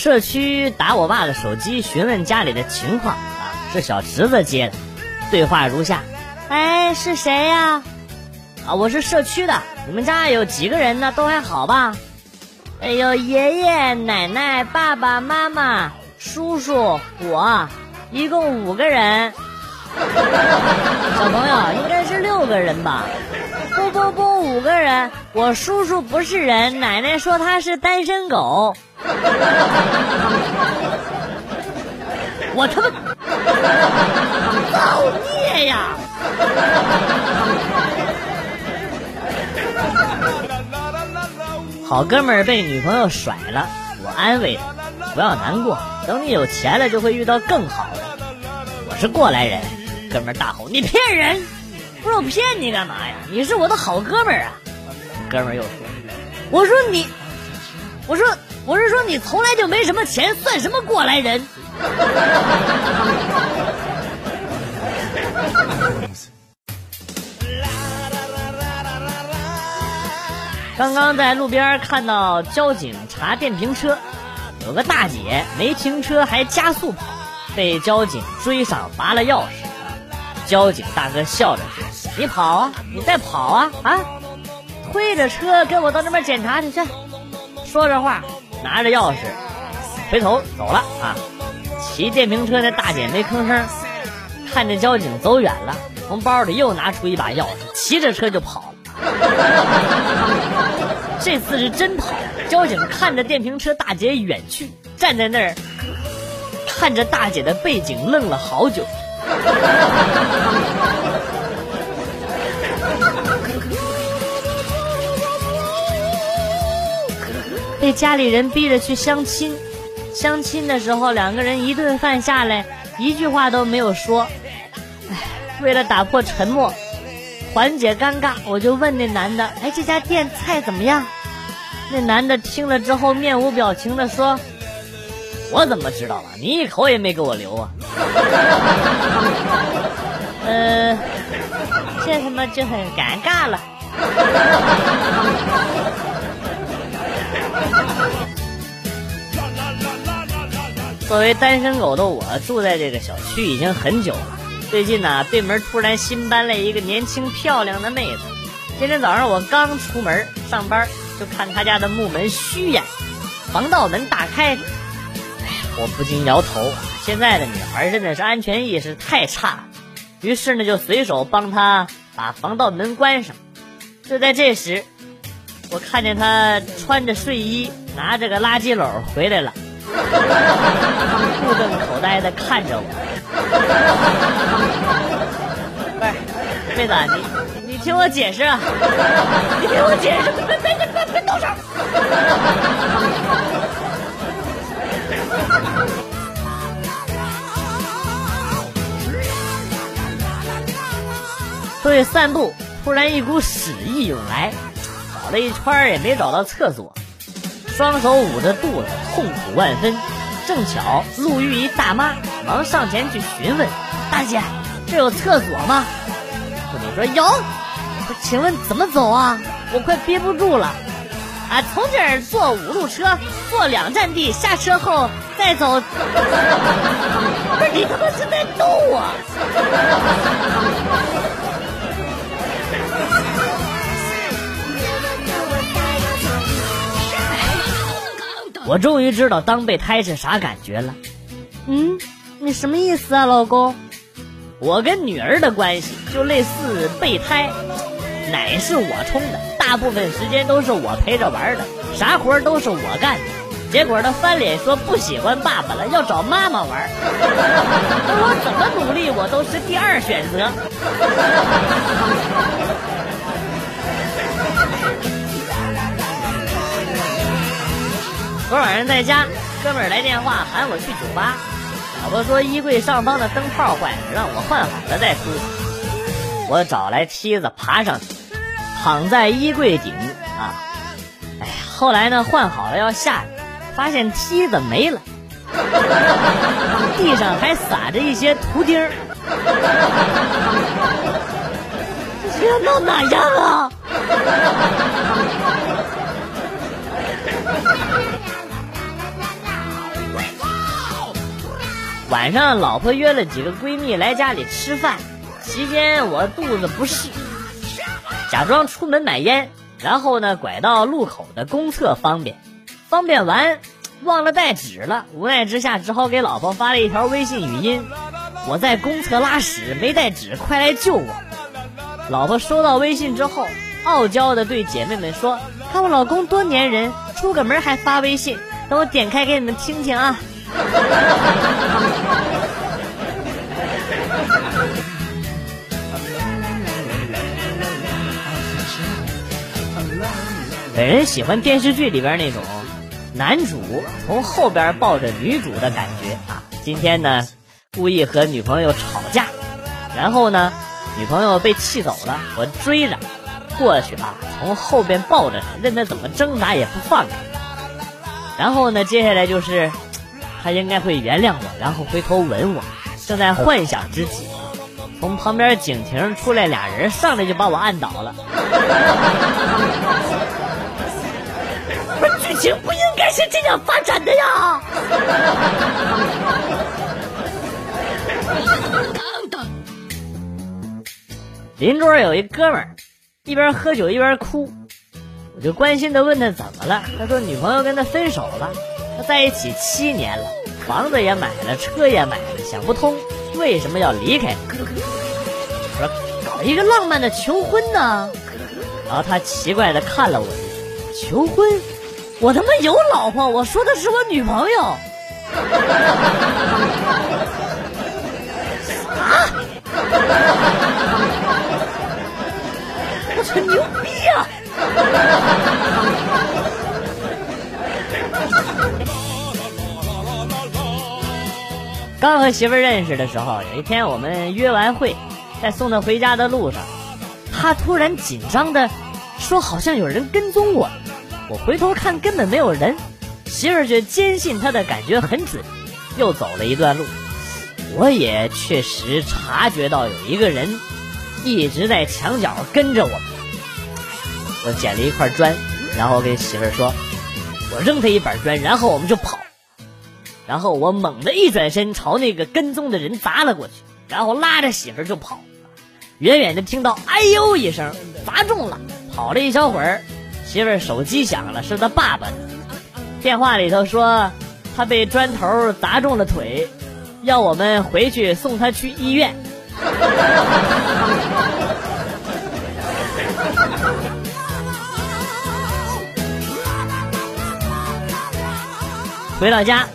社区打我爸的手机询问家里的情况啊，是小侄子接的，对话如下：哎，是谁呀？啊，我是社区的，你们家有几个人呢？都还好吧？哎呦，爷爷奶奶、爸爸妈妈、叔叔，我，一共五个人。小朋友应该是六个人吧？不不不，五个人。我叔叔不是人，奶奶说他是单身狗。我他妈造孽呀！好哥们被女朋友甩了，我安慰他，不要难过，等你有钱了就会遇到更好的。我是过来人，哥们儿大吼：“你骗人！不是我骗你干嘛呀？你是我的好哥们儿啊！”哥们儿又说：“我说你，我说我是说你从来就没什么钱，算什么过来人？” 刚刚在路边看到交警查电瓶车，有个大姐没停车还加速跑，被交警追上拔了钥匙。交警大哥笑着说：“你跑啊，你再跑啊？啊！推着车跟我到那边检查去去。”说着话，拿着钥匙回头走了啊。骑电瓶车的大姐没吭声，看着交警走远了，从包里又拿出一把钥匙，骑着车就跑了。这次是真跑，交警看着电瓶车大姐远去，站在那儿看着大姐的背景愣了好久。被家里人逼着去相亲，相亲的时候两个人一顿饭下来一句话都没有说，唉，为了打破沉默。缓解尴尬，我就问那男的：“哎，这家店菜怎么样？”那男的听了之后面无表情的说：“我怎么知道啊？你一口也没给我留啊！” 呃，这他妈就很尴尬了。作为单身狗的我，住在这个小区已经很久了。最近呢，对门突然新搬来一个年轻漂亮的妹子。今天早上我刚出门上班，就看她家的木门虚掩，防盗门大开。我不禁摇头。现在的女孩真的是安全意识太差。于是呢，就随手帮她把防盗门关上。就在这时，我看见她穿着睡衣，拿着个垃圾篓回来了，目瞪口呆的看着我。不是，妹子，你你听我解释啊！你听我解释，别别别别动手！出去散步，突然一股屎意涌来，找了一圈也没找到厕所，双手捂着肚子，痛苦万分。正巧路遇一大妈。忙上前去询问：“大姐，这有厕所吗？”妇女说：“有。”请问怎么走啊？我快憋不住了。啊，从这儿坐五路车，坐两站地，下车后再走。不是你他妈是在逗我？我终于知道当备胎是啥感觉了。嗯。你什么意思啊，老公？我跟女儿的关系就类似备胎，奶是我冲的，大部分时间都是我陪着玩的，啥活都是我干的。结果她翻脸说不喜欢爸爸了，要找妈妈玩。我怎么努力，我都是第二选择。昨晚上在家，哥们儿来电话喊我去酒吧。老婆说衣柜上方的灯泡坏了，让我换好了再出。我找来梯子爬上去，躺在衣柜顶啊。哎呀，后来呢换好了要下去，发现梯子没了，地上还撒着一些图钉儿。这要闹哪样啊？晚上老婆约了几个闺蜜来家里吃饭，期间我肚子不适，假装出门买烟，然后呢拐到路口的公厕方便，方便完忘了带纸了，无奈之下只好给老婆发了一条微信语音：“我在公厕拉屎没带纸，快来救我。”老婆收到微信之后，傲娇的对姐妹们说：“看我老公多粘人，出个门还发微信，等我点开给你们听听啊。”本人喜欢电视剧里边那种男主从后边抱着女主的感觉啊。今天呢，故意和女朋友吵架，然后呢，女朋友被气走了，我追着过去啊，从后边抱着她，任她怎么挣扎也不放开。然后呢，接下来就是他应该会原谅我，然后回头吻我。正在幻想之际，从旁边警亭出来俩人，上来就把我按倒了。剧情不应该是这样发展的呀！邻桌有一哥们儿，一边喝酒一边哭，我就关心的问他怎么了。他说女朋友跟他分手了，在一起七年了，房子也买了，车也买了，想不通为什么要离开。我说搞一个浪漫的求婚呢。然后他奇怪的看了我一眼，求婚。我他妈有老婆，我说的是我女朋友。啊！我操，牛逼啊！刚和媳妇认识的时候，有一天我们约完会，在送她回家的路上，她突然紧张的说：“好像有人跟踪我。”我回头看，根本没有人，媳妇儿却坚信她的感觉很准。又走了一段路，我也确实察觉到有一个人一直在墙角跟着我。我捡了一块砖，然后跟媳妇儿说：“我扔他一板砖，然后我们就跑。”然后我猛地一转身，朝那个跟踪的人砸了过去，然后拉着媳妇就跑。远远的听到“哎呦”一声，砸中了。跑了一小会儿。媳妇儿手机响了，是他爸爸的。电话里头说他被砖头砸中了腿，要我们回去送他去医院。回到家，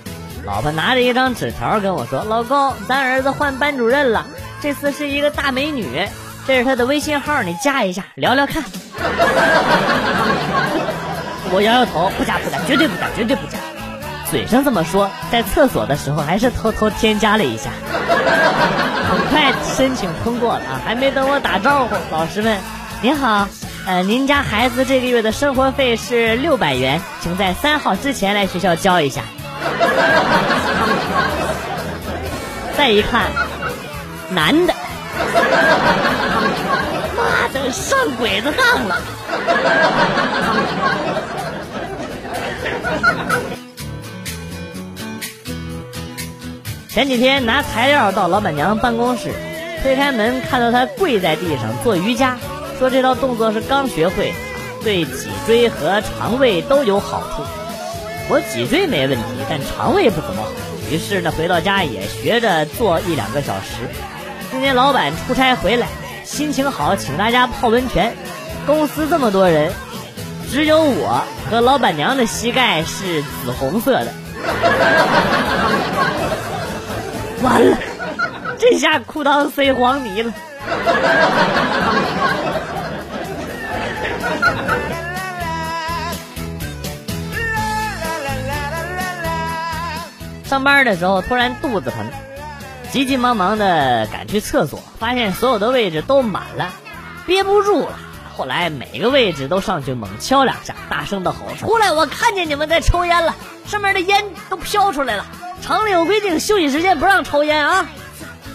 老婆拿着一张纸条跟我说：“老公，咱儿子换班主任了，这次是一个大美女，这是他的微信号，你加一下，聊聊看。”我摇摇头，不加不加，绝对不加，绝对不加。嘴上这么说，在厕所的时候还是偷偷添加了一下。很快申请通过了！还没等我打招呼，老师们：“您好，呃，您家孩子这个月的生活费是六百元，请在三号之前来学校交一下。” 再一看，男的。妈的，上鬼子当了！前几天拿材料到老板娘办公室，推开门看到她跪在地上做瑜伽，说这套动作是刚学会，对脊椎和肠胃都有好处。我脊椎没问题，但肠胃不怎么好。于是呢，回到家也学着做一两个小时。今天老板出差回来。心情好，请大家泡温泉。公司这么多人，只有我和老板娘的膝盖是紫红色的。完了，这下裤裆塞黄泥了。上班的时候突然肚子疼。急急忙忙的赶去厕所，发现所有的位置都满了，憋不住了。后来每个位置都上去猛敲两下，大声的吼：“出来！我看见你们在抽烟了，上面的烟都飘出来了。厂里有规定，休息时间不让抽烟啊。”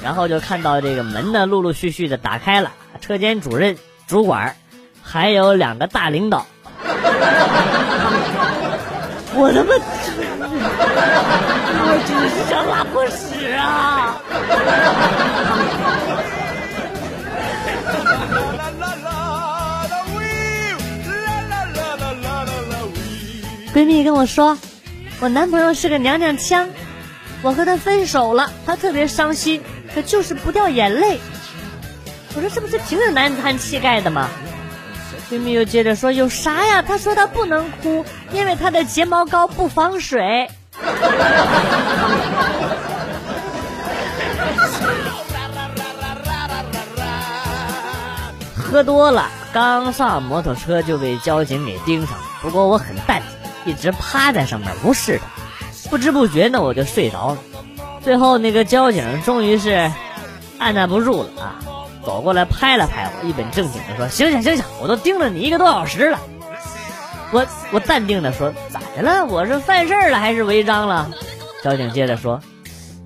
然后就看到这个门呢，陆陆续续的打开了，车间主任、主管，还有两个大领导。我他妈，我真是想拉破屎啊！闺蜜跟我说，我男朋友是个娘娘腔，我和他分手了，他特别伤心，可就是不掉眼泪。我说这不是挺有男子汉气概的吗？闺蜜又接着说，有啥呀？她说她不能哭，因为她的睫毛膏不防水。喝多了，刚上摩托车就被交警给盯上了。不过我很淡定。一直趴在上面无视他，不知不觉呢我就睡着了。最后那个交警终于是按捺不住了啊，走过来拍了拍我，一本正经的说：“醒醒醒醒，我都盯了你一个多小时了。”我我淡定的说：“咋的了？我是犯事儿了还是违章了？”交警接着说：“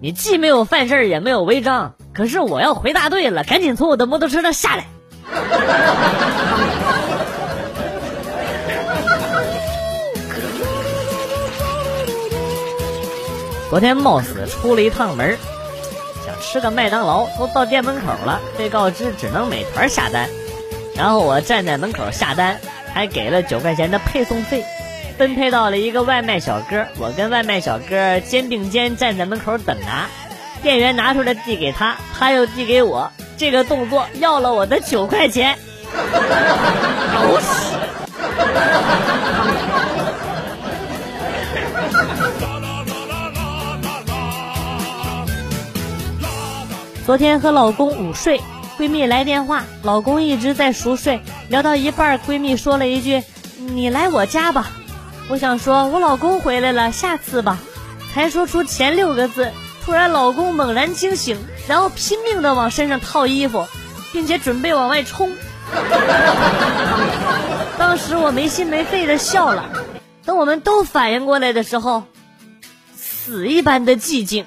你既没有犯事儿也没有违章，可是我要回大队了，赶紧从我的摩托车上下来。”昨天冒死出了一趟门，想吃个麦当劳，都到店门口了，被告知只能美团下单。然后我站在门口下单，还给了九块钱的配送费，分配到了一个外卖小哥。我跟外卖小哥肩并肩站在门口等拿，店员拿出来递给他，他又递给我，这个动作要了我的九块钱。狗屎！昨天和老公午睡，闺蜜来电话，老公一直在熟睡，聊到一半，闺蜜说了一句：“你来我家吧。”我想说，我老公回来了，下次吧。才说出前六个字，突然老公猛然惊醒，然后拼命的往身上套衣服，并且准备往外冲。当时我没心没肺的笑了。等我们都反应过来的时候，死一般的寂静。